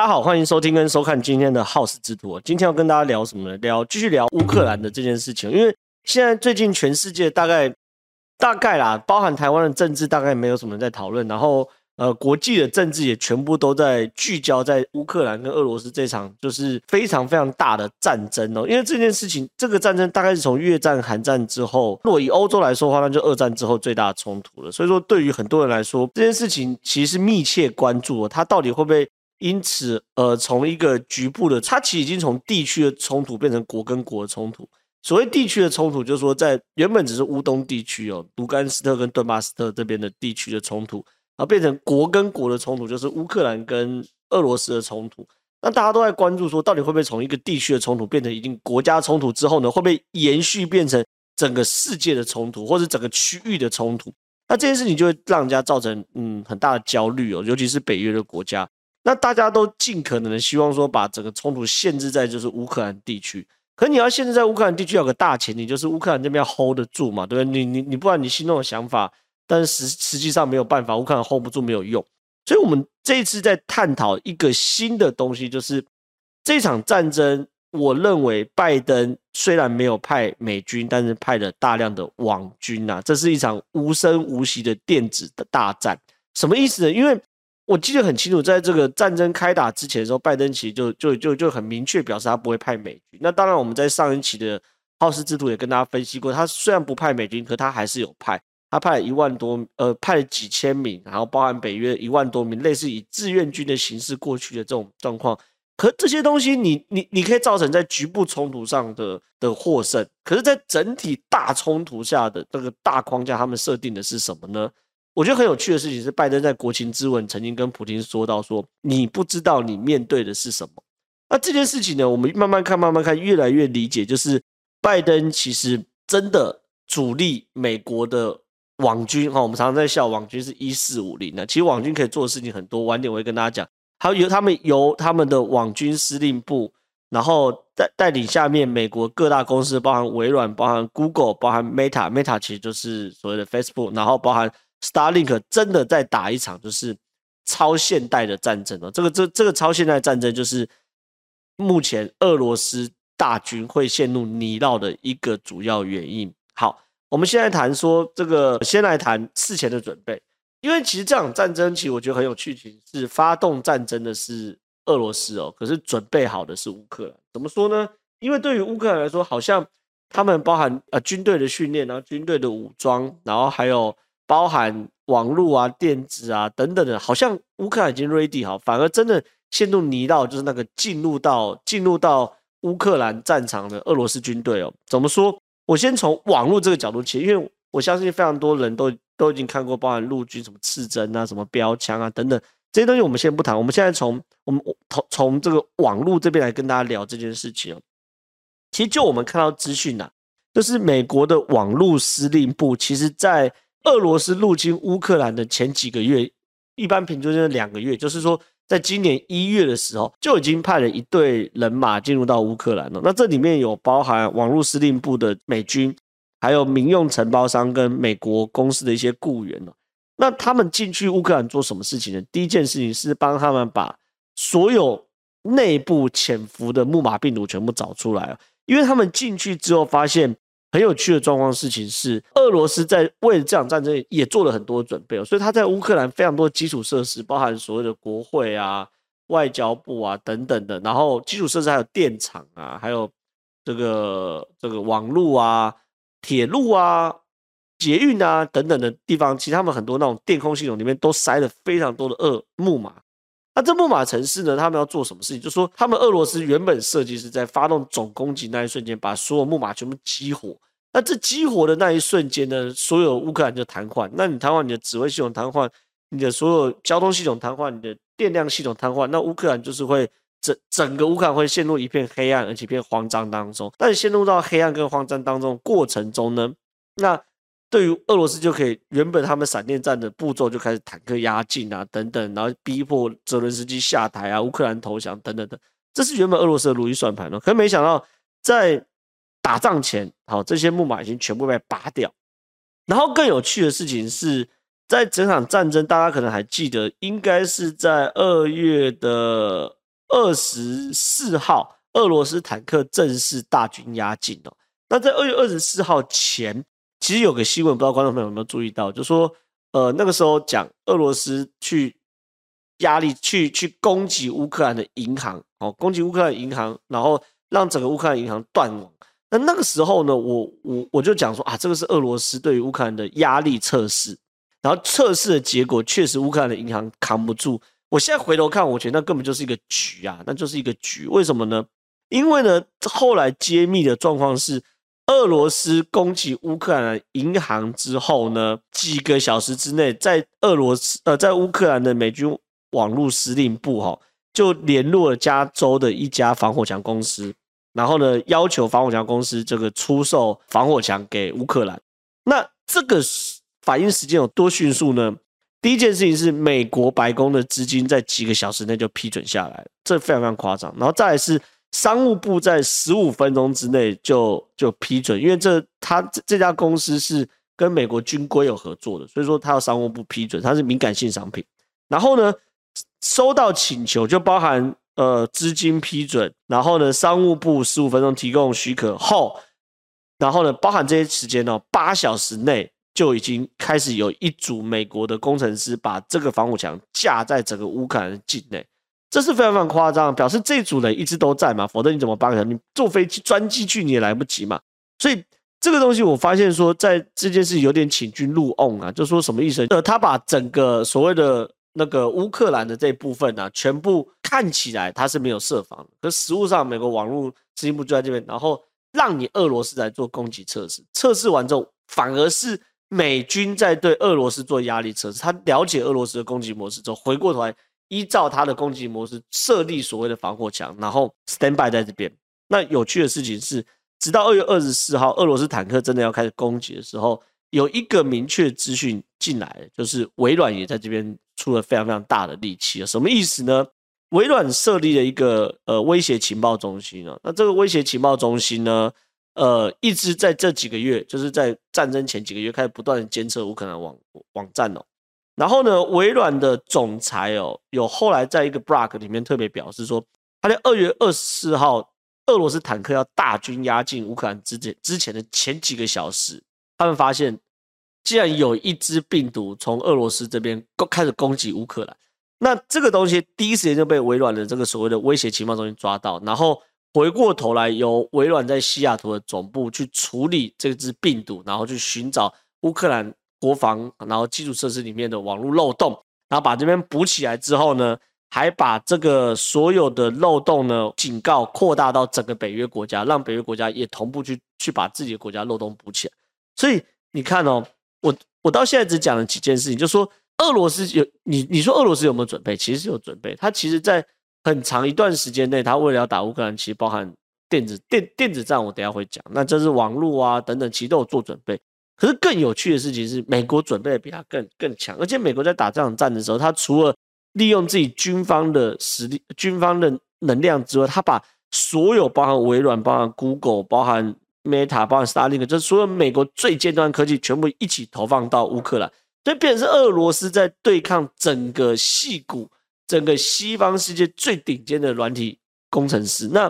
大家好，欢迎收听跟收看今天的好事之徒。今天要跟大家聊什么呢？聊继续聊乌克兰的这件事情，因为现在最近全世界大概大概啦，包含台湾的政治，大概没有什么人在讨论，然后。呃，国际的政治也全部都在聚焦在乌克兰跟俄罗斯这场就是非常非常大的战争哦。因为这件事情，这个战争大概是从越战、韩战之后，如果以欧洲来说的话，那就二战之后最大的冲突了。所以说，对于很多人来说，这件事情其实是密切关注，它到底会不会因此呃，从一个局部的，它其实已经从地区的冲突变成国跟国的冲突。所谓地区的冲突，就是说在原本只是乌东地区哦，卢甘斯特跟顿巴斯特这边的地区的冲突。然后变成国跟国的冲突，就是乌克兰跟俄罗斯的冲突。那大家都在关注说，到底会不会从一个地区的冲突变成一定国家冲突之后呢？会不会延续变成整个世界的冲突，或者整个区域的冲突？那这件事情就会让人家造成嗯很大的焦虑哦，尤其是北约的国家。那大家都尽可能的希望说，把整个冲突限制在就是乌克兰地区。可你要限制在乌克兰地区，有个大前提就是乌克兰这边要 hold 得住嘛，对不对？你你你，不然你心中的想法。但是实实际上没有办法，乌克兰 hold 不住，没有用。所以，我们这一次在探讨一个新的东西，就是这场战争。我认为拜登虽然没有派美军，但是派了大量的网军啊，这是一场无声无息的电子的大战。什么意思呢？因为我记得很清楚，在这个战争开打之前的时候，拜登其实就就就就很明确表示他不会派美军。那当然，我们在上一期的好事之徒也跟大家分析过，他虽然不派美军，可他还是有派。他派了一万多，呃，派了几千名，然后包含北约一万多名，类似以志愿军的形式过去的这种状况。可这些东西你，你你可以造成在局部冲突上的的获胜，可是，在整体大冲突下的这个大框架，他们设定的是什么呢？我觉得很有趣的事情是，拜登在国情咨文曾经跟普京说到说，你不知道你面对的是什么。那这件事情呢，我们慢慢看，慢慢看，越来越理解，就是拜登其实真的主力美国的。网军哈，我们常常在笑网军是一四五零的，其实网军可以做的事情很多。晚点我会跟大家讲，还有由他们由他们的网军司令部，然后带带领下面美国各大公司，包含微软、包含 Google、包含 Meta，Meta 其实就是所谓的 Facebook，然后包含 Starlink，真的在打一场就是超现代的战争哦。这个这这个超现代战争就是目前俄罗斯大军会陷入泥淖的一个主要原因。好。我们现在谈说这个，先来谈事前的准备，因为其实这场战争其实我觉得很有趣，其实是发动战争的是俄罗斯哦，可是准备好的是乌克兰。怎么说呢？因为对于乌克兰来说，好像他们包含呃军队的训练，然后军队的武装，然后还有包含网络啊、电子啊等等的，好像乌克兰已经 ready 好，反而真的陷入泥淖，就是那个进入到进入到乌克兰战场的俄罗斯军队哦。怎么说？我先从网络这个角度切，因为我相信非常多人都都已经看过，包含陆军什么刺针啊、什么标枪啊等等这些东西，我们先不谈。我们现在从我们从从这个网络这边来跟大家聊这件事情。其实就我们看到资讯呐，就是美国的网络司令部，其实在俄罗斯入侵乌克兰的前几个月，一般平均是两个月，就是说。在今年一月的时候，就已经派了一队人马进入到乌克兰了。那这里面有包含网络司令部的美军，还有民用承包商跟美国公司的一些雇员。那他们进去乌克兰做什么事情呢？第一件事情是帮他们把所有内部潜伏的木马病毒全部找出来，因为他们进去之后发现。很有趣的状况，事情是，俄罗斯在为了这场战争也做了很多准备，所以他在乌克兰非常多基础设施，包含所谓的国会啊、外交部啊等等的，然后基础设施还有电厂啊，还有这个这个网路啊、铁路啊、捷运啊等等的地方，其实他们很多那种电控系统里面都塞了非常多的二木马。那这木马城市呢？他们要做什么事情？就是说，他们俄罗斯原本设计是在发动总攻击那一瞬间，把所有木马全部激活。那这激活的那一瞬间呢，所有乌克兰就瘫痪。那你瘫痪，你的指挥系统瘫痪，你的所有交通系统瘫痪，你的电量系统瘫痪，那乌克兰就是会整整个乌克兰会陷入一片黑暗，而且一片慌张当中。但陷入到黑暗跟慌张当中过程中呢，那。对于俄罗斯就可以，原本他们闪电战的步骤就开始坦克压境啊，等等，然后逼迫泽伦斯基下台啊，乌克兰投降等等等，这是原本俄罗斯的如意算盘哦。可没想到，在打仗前，好，这些木马已经全部被拔掉。然后更有趣的事情是，在整场战争，大家可能还记得，应该是在二月的二十四号，俄罗斯坦克正式大军压境哦。那在二月二十四号前，其实有个新闻，不知道观众朋友有没有注意到，就说，呃，那个时候讲俄罗斯去压力去去攻击乌克兰的银行，哦，攻击乌克兰银行，然后让整个乌克兰银行断网。那那个时候呢，我我我就讲说啊，这个是俄罗斯对于乌克兰的压力测试，然后测试的结果确实乌克兰的银行扛不住。我现在回头看，我觉得那根本就是一个局啊，那就是一个局。为什么呢？因为呢，后来揭秘的状况是。俄罗斯攻击乌克兰银行之后呢，几个小时之内，在俄罗斯呃，在乌克兰的美军网络司令部哈，就联络了加州的一家防火墙公司，然后呢，要求防火墙公司这个出售防火墙给乌克兰。那这个反应时间有多迅速呢？第一件事情是美国白宫的资金在几个小时内就批准下来，这非常非常夸张。然后再来是。商务部在十五分钟之内就就批准，因为这他这这家公司是跟美国军规有合作的，所以说他要商务部批准，它是敏感性商品。然后呢，收到请求就包含呃资金批准，然后呢商务部十五分钟提供许可后，然后呢包含这些时间哦，八小时内就已经开始有一组美国的工程师把这个防火墙架在整个乌克兰境内。这是非常非常夸张，表示这组人一直都在嘛，否则你怎么帮人？你坐飞机专机去你也来不及嘛。所以这个东西我发现说，在这件事有点请君入瓮啊，就说什么意思？呃，他把整个所谓的那个乌克兰的这一部分啊，全部看起来他是没有设防，可实物上美国网络司令部就在这边，然后让你俄罗斯来做攻击测试，测试完之后反而是美军在对俄罗斯做压力测试，他了解俄罗斯的攻击模式之后，回过头来。依照他的攻击模式设立所谓的防火墙，然后 stand by 在这边。那有趣的事情是，直到二月二十四号，俄罗斯坦克真的要开始攻击的时候，有一个明确资讯进来，就是微软也在这边出了非常非常大的力气。什么意思呢？微软设立了一个呃威胁情报中心啊，那这个威胁情报中心呢，呃，一直在这几个月，就是在战争前几个月开始不断的监测乌克兰网网站哦。然后呢，微软的总裁哦，有后来在一个 blog 里面特别表示说，他在二月二十四号，俄罗斯坦克要大军压境乌克兰之前之前的前几个小时，他们发现，既然有一只病毒从俄罗斯这边攻开始攻击乌克兰，那这个东西第一时间就被微软的这个所谓的威胁情报中心抓到，然后回过头来由微软在西雅图的总部去处理这只病毒，然后去寻找乌克兰。国防，然后基础设施里面的网络漏洞，然后把这边补起来之后呢，还把这个所有的漏洞呢，警告扩大到整个北约国家，让北约国家也同步去去把自己的国家漏洞补起来。所以你看哦，我我到现在只讲了几件事情，就说俄罗斯有你你说俄罗斯有没有准备？其实是有准备，他其实在很长一段时间内，他为了要打乌克兰，其实包含电子电电子战，我等下会讲，那这是网络啊等等，其实都有做准备。可是更有趣的事情是，美国准备的比他更更强，而且美国在打这场战的时候，他除了利用自己军方的实力、军方的能量之外，他把所有包含微软、包含 Google、包含 Meta、包含 Starlink，就是所有美国最尖端科技全部一起投放到乌克兰，所以变成是俄罗斯在对抗整个系股、整个西方世界最顶尖的软体工程师。那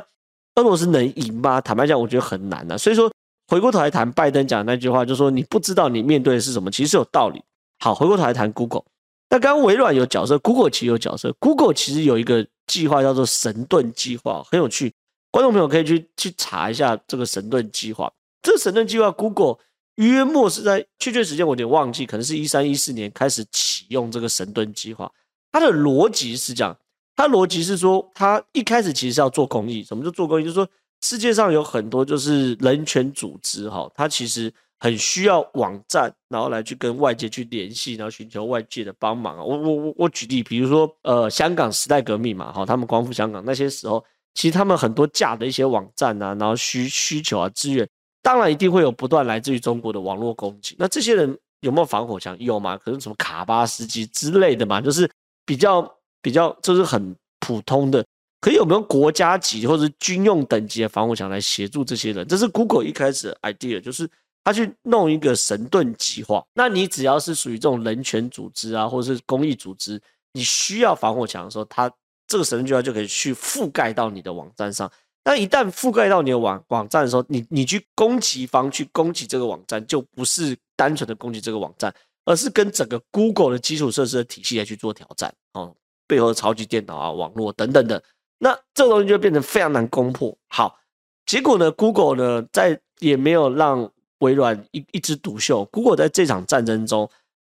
俄罗斯能赢吗？坦白讲，我觉得很难啊。所以说。回过头来谈拜登讲的那句话，就说你不知道你面对的是什么，其实有道理。好，回过头来谈 Google，那刚刚微软有角色，Google 其实有角色。Google 其实有一个计划叫做神盾计划，很有趣。观众朋友可以去去查一下这个神盾计划。这个神盾计划，Google 约莫是在确切时间我有点忘记，可能是一三一四年开始启用这个神盾计划。它的逻辑是这样，它逻辑是说，它一开始其实是要做公益。什么叫做公益？就是说。世界上有很多就是人权组织，哈，它其实很需要网站，然后来去跟外界去联系，然后寻求外界的帮忙。我我我我举例，比如说呃，香港时代革命嘛，哈，他们光复香港那些时候，其实他们很多架的一些网站啊，然后需需求啊资源，当然一定会有不断来自于中国的网络攻击。那这些人有没有防火墙？有吗？可是什么卡巴斯基之类的嘛，就是比较比较就是很普通的。可以有没有国家级或者是军用等级的防火墙来协助这些人？这是 Google 一开始的 idea，就是他去弄一个神盾计划。那你只要是属于这种人权组织啊，或者是公益组织，你需要防火墙的时候，他这个神盾计划就可以去覆盖到你的网站上。那一旦覆盖到你的网网站的时候，你你去攻击方去攻击这个网站，就不是单纯的攻击这个网站，而是跟整个 Google 的基础设施的体系来去做挑战哦，背后的超级电脑啊、网络等等的，那这个东西就变成非常难攻破。好，结果呢，Google 呢在也没有让微软一一枝独秀，Google 在这场战争中，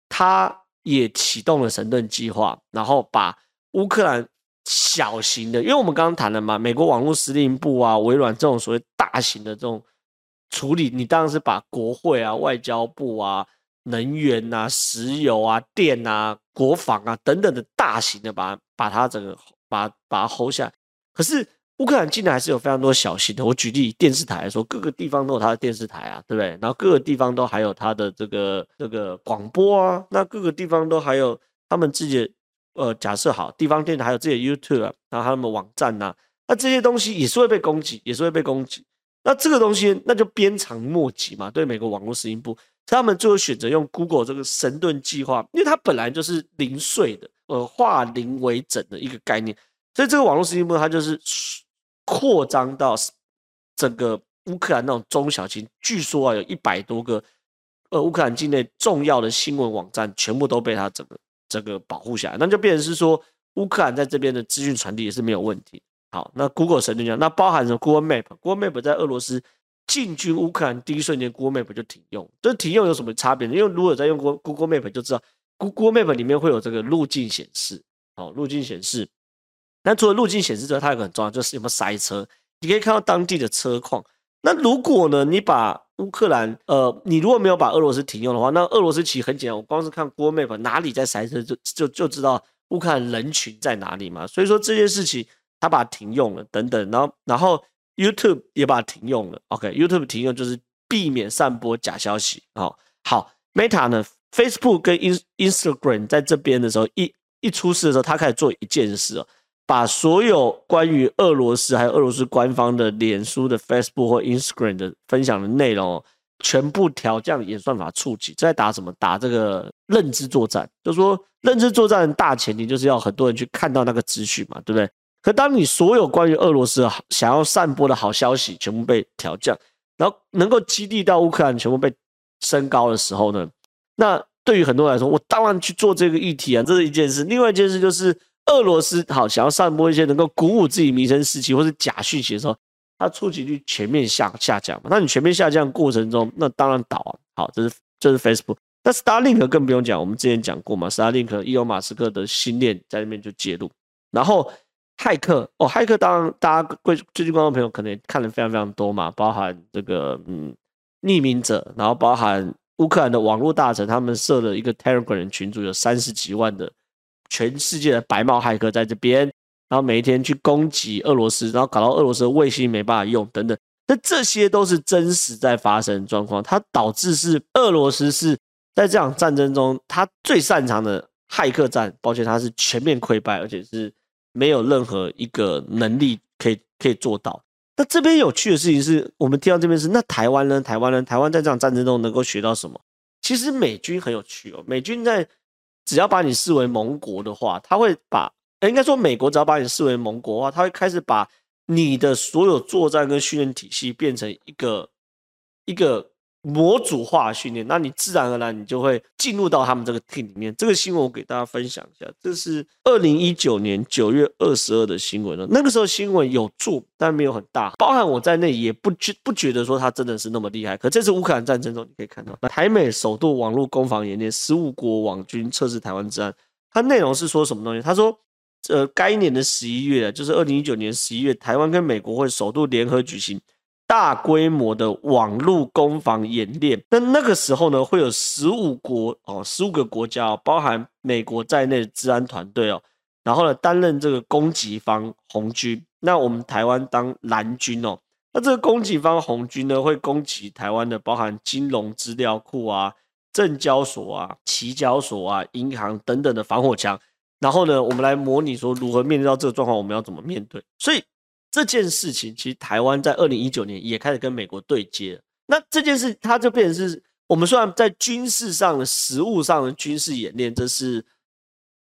它也启动了神盾计划，然后把乌克兰。小型的，因为我们刚刚谈了嘛，美国网络司令部啊，微软这种所谓大型的这种处理，你当然是把国会啊、外交部啊、能源啊、石油啊、电啊、国防啊等等的大型的把，把把它整个把把它 hold 下。可是乌克兰境内还是有非常多小型的。我举例电视台来说，各个地方都有它的电视台啊，对不对？然后各个地方都还有它的这个这个广播啊，那各个地方都还有他们自己的。呃，假设好，地方电台还有自己的 YouTube 啊，然后他们网站呐、那这些东西也是会被攻击，也是会被攻击。那这个东西那就鞭长莫及嘛。对美国网络司令部，他们最后选择用 Google 这个神盾计划，因为它本来就是零碎的，呃，化零为整的一个概念，所以这个网络司令部它就是扩张到整个乌克兰那种中小型，据说啊有一百多个，呃，乌克兰境内重要的新闻网站全部都被它整个。这个保护下来，那就变成是说，乌克兰在这边的资讯传递也是没有问题。好，那 Google 神盾讲，那包含着 Google Map，Google Map 在俄罗斯进军乌克兰第一瞬间，Google Map 就停用。这停用有什么差别呢？因为如果在用 Google Map 就知道，Google Map 里面会有这个路径显示。好，路径显示。那除了路径显示之外，它有个很重要，就是有没有塞车。你可以看到当地的车况。那如果呢，你把乌克兰，呃，你如果没有把俄罗斯停用的话，那俄罗斯其实很简单，我光是看 Google Map 哪里在塞车就，就就知道乌克兰人群在哪里嘛。所以说这件事情，他把它停用了，等等，然后然后 YouTube 也把它停用了。OK，YouTube、停用就是避免散播假消息。好，好，Meta 呢，Facebook 跟 Instagram 在这边的时候，一一出事的时候，他开始做一件事哦。把所有关于俄罗斯还有俄罗斯官方的脸书的 Facebook 或 Instagram 的分享的内容，全部调降演算法触及。在打什么？打这个认知作战。就是说，认知作战的大前提就是要很多人去看到那个资讯嘛，对不对？可当你所有关于俄罗斯想要散播的好消息全部被调降，然后能够激励到乌克兰全部被升高的时候呢？那对于很多人来说，我当然去做这个议题啊，这是一件事。另外一件事就是。俄罗斯好想要散播一些能够鼓舞自己民生士气或是假讯息的时候，它触及率全面下下降嘛？那你全面下降过程中，那当然倒啊。好，这是这是 Facebook。那 Starlink 更不用讲，我们之前讲过嘛，Starlink 伊隆马斯克的新链在那边就介入。然后骇客哦，骇客当然大家最最近观众朋友可能也看了非常非常多嘛，包含这个嗯匿名者，然后包含乌克兰的网络大臣，他们设了一个 Telegram 群组，有三十几万的。全世界的白帽骇客在这边，然后每一天去攻击俄罗斯，然后搞到俄罗斯卫星没办法用等等，那这些都是真实在发生的状况，它导致是俄罗斯是在这场战争中，他最擅长的骇客战，抱歉，他是全面溃败，而且是没有任何一个能力可以可以做到。那这边有趣的事情是我们听到这边是，那台湾呢？台湾呢？台湾在这场战争中能够学到什么？其实美军很有趣哦，美军在。只要把你视为盟国的话，他会把，应该说美国只要把你视为盟国的话，他会开始把你的所有作战跟训练体系变成一个一个模组化训练，那你自然而然你就会进入到他们这个 team 里面。这个新闻我给大家分享一下，这是二零一九年九月二十二的新闻了。那个时候新闻有做，但没有很大，包含我在内也不觉不觉得说他真的是那么厉害。可这次乌克兰战争中，你可以看到台美首度网络攻防演练，十五国网军测试台湾之案。它内容是说什么东西？他说，呃，该年的十一月，就是二零一九年十一月，台湾跟美国会首度联合举行。大规模的网络攻防演练，那那个时候呢，会有十五国哦，十五个国家哦，包含美国在内的治安团队哦，然后呢，担任这个攻击方红军，那我们台湾当蓝军哦，那这个攻击方红军呢，会攻击台湾的包含金融资料库啊、证交所啊、期交所啊、银行等等的防火墙，然后呢，我们来模拟说如何面对到这个状况，我们要怎么面对，所以。这件事情其实台湾在二零一九年也开始跟美国对接。那这件事它就变成是我们虽然在军事上的实物上的军事演练，这是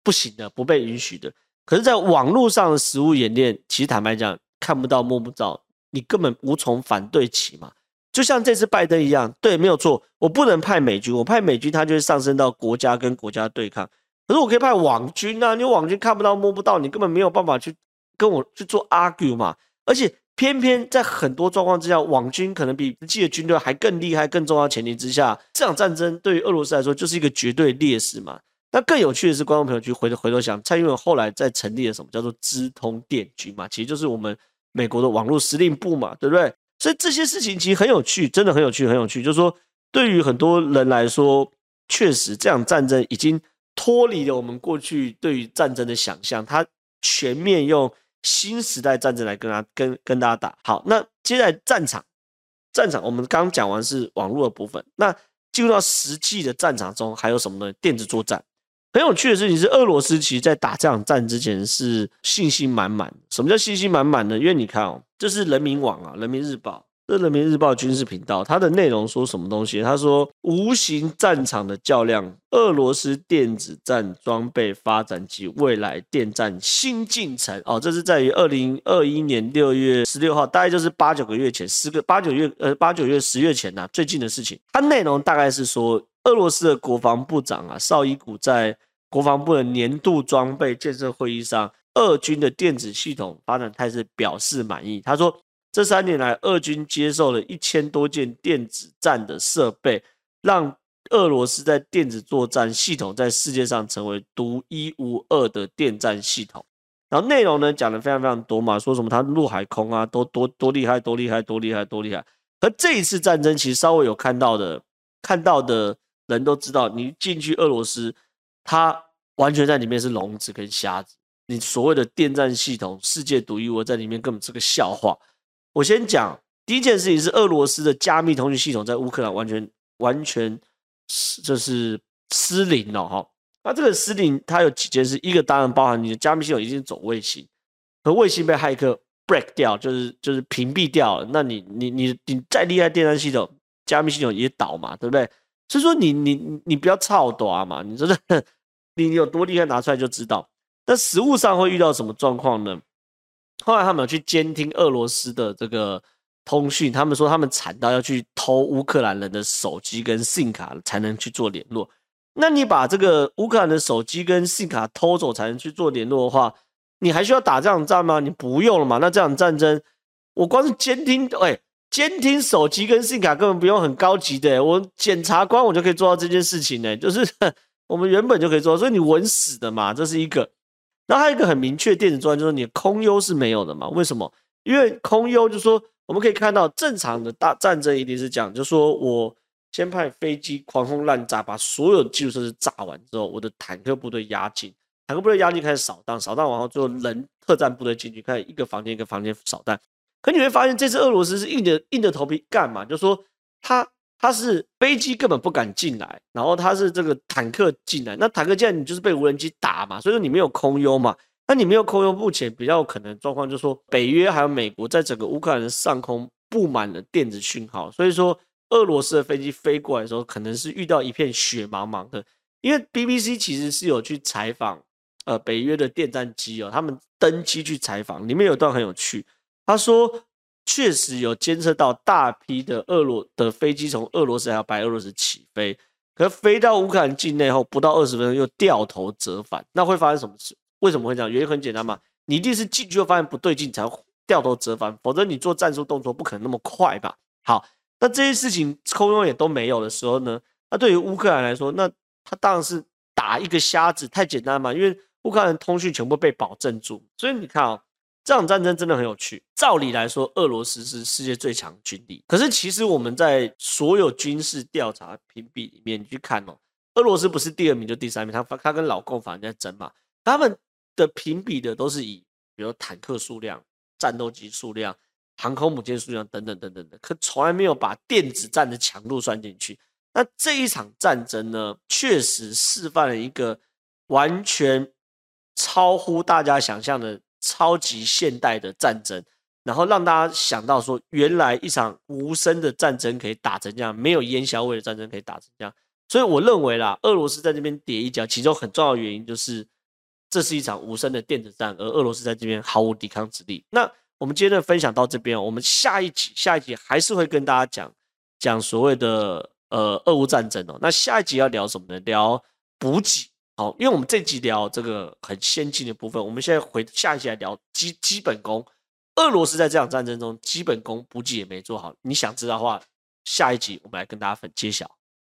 不行的，不被允许的。可是，在网络上的实物演练，其实坦白讲，看不到摸不着，你根本无从反对起嘛。就像这次拜登一样，对，没有错，我不能派美军，我派美军，他就会上升到国家跟国家对抗。可是我可以派网军啊，你网军看不到摸不到，你根本没有办法去跟我去做 argue 嘛。而且偏偏在很多状况之下，网军可能比实际的军队还更厉害、更重要的前提之下，这场战争对于俄罗斯来说就是一个绝对劣势嘛。那更有趣的是，观众朋友去回回头想，蔡英文后来在成立了什么叫做资通电局嘛，其实就是我们美国的网络司令部嘛，对不对？所以这些事情其实很有趣，真的很有趣，很有趣。就是说，对于很多人来说，确实这场战争已经脱离了我们过去对于战争的想象，它全面用新时代战争来跟他跟跟大家打。好，那接下来战场，战场我们刚讲完是网络的部分，那进入到实际的战场中还有什么呢？电子作战。很有趣的事情是，俄罗斯其实在打这场战之前是信心满满。什么叫信心满满呢？因为你看哦，这是人民网啊，人民日报，这人民日报军事频道，它的内容说什么东西？他说，无形战场的较量，俄罗斯电子战装备发展及未来电战新进程。哦，这是在于二零二一年六月十六号，大概就是八九个月前，十个八九月呃八九月十月前呐、最近的事情。它内容大概是说。俄罗斯的国防部长啊，绍伊古在国防部的年度装备建设会议上，俄军的电子系统发展态势表示满意。他说，这三年来，俄军接受了一千多件电子战的设备，让俄罗斯在电子作战系统在世界上成为独一无二的电战系统。然后内容呢讲的非常非常多嘛，说什么他陆海空啊都多多厉害，多厉害，多厉害，多厉害。而这一次战争其实稍微有看到的，看到的。人都知道，你进去俄罗斯，他完全在里面是聋子跟瞎子。你所谓的电战系统，世界独一无二，在里面根本是个笑话。我先讲第一件事情是俄罗斯的加密通讯系统在乌克兰完全完全失就是失灵了哈。那这个失灵，它有几件事，一个当然包含你的加密系统已经走卫星，和卫星被骇客 break 掉，就是就是屏蔽掉了。那你你你你再厉害电战系统，加密系统也倒嘛，对不对？所以说你你你不要操短嘛，你真的 你有多厉害拿出来就知道。那实务上会遇到什么状况呢？后来他们有去监听俄罗斯的这个通讯，他们说他们惨到要去偷乌克兰人的手机跟信卡才能去做联络。那你把这个乌克兰的手机跟信卡偷走才能去做联络的话，你还需要打这场战吗？你不用了嘛。那这场战争，我光是监听，哎、监听手机跟信卡根本不用很高级的，我检察官我就可以做到这件事情呢，就是 我们原本就可以做到，所以你稳死的嘛，这是一个。然后还有一个很明确电子作战，就是你的空优是没有的嘛？为什么？因为空优就是说我们可以看到正常的大战争一定是这样，就是说我先派飞机狂轰滥炸，把所有基础设施炸完之后，我的坦克部队压境，坦克部队压境开始扫荡，扫荡完后最后人特战部队进去，开始一个房间一个房间扫荡。可你会发现，这次俄罗斯是硬着硬着头皮干嘛？就是说他他是飞机根本不敢进来，然后他是这个坦克进来，那坦克进来你就是被无人机打嘛，所以说你没有空优嘛。那你没有空优，目前比较可能状况就是说，北约还有美国在整个乌克兰的上空布满了电子讯号，所以说俄罗斯的飞机飞过来的时候，可能是遇到一片雪茫茫的。因为 BBC 其实是有去采访呃北约的电战机哦，他们登机去采访，里面有段很有趣。他说，确实有监测到大批的俄罗的飞机从俄罗斯还有白俄罗斯起飞，可飞到乌克兰境内后，不到二十分钟又掉头折返。那会发生什么事？为什么会这样？原因很简单嘛，你一定是进去后发现不对劲才掉头折返，否则你做战术动作不可能那么快吧？好，那这些事情空中也都没有的时候呢？那对于乌克兰来说，那他当然是打一个瞎子，太简单嘛，因为乌克兰通讯全部被保证住，所以你看哦。这场战争真的很有趣。照理来说，俄罗斯是世界最强军力，可是其实我们在所有军事调查评比里面，你去看哦，俄罗斯不是第二名就第三名，他他跟老共反正在争嘛。他们的评比的都是以比如坦克数量、战斗机数量、航空母舰数量等等等等的，可从来没有把电子战的强度算进去。那这一场战争呢，确实示范了一个完全超乎大家想象的。超级现代的战争，然后让大家想到说，原来一场无声的战争可以打成这样，没有烟硝味的战争可以打成这样。所以我认为啦，俄罗斯在这边跌一跤，其中很重要的原因就是这是一场无声的电子战，而俄罗斯在这边毫无抵抗之力。那我们今天的分享到这边，我们下一集下一集还是会跟大家讲讲所谓的呃俄乌战争哦。那下一集要聊什么呢？聊补给。好，因为我们这集聊这个很先进的部分，我们现在回下一集来聊基基本功。俄罗斯在这场战争中基本功补给也没做好，你想知道的话，下一集我们来跟大家分揭晓。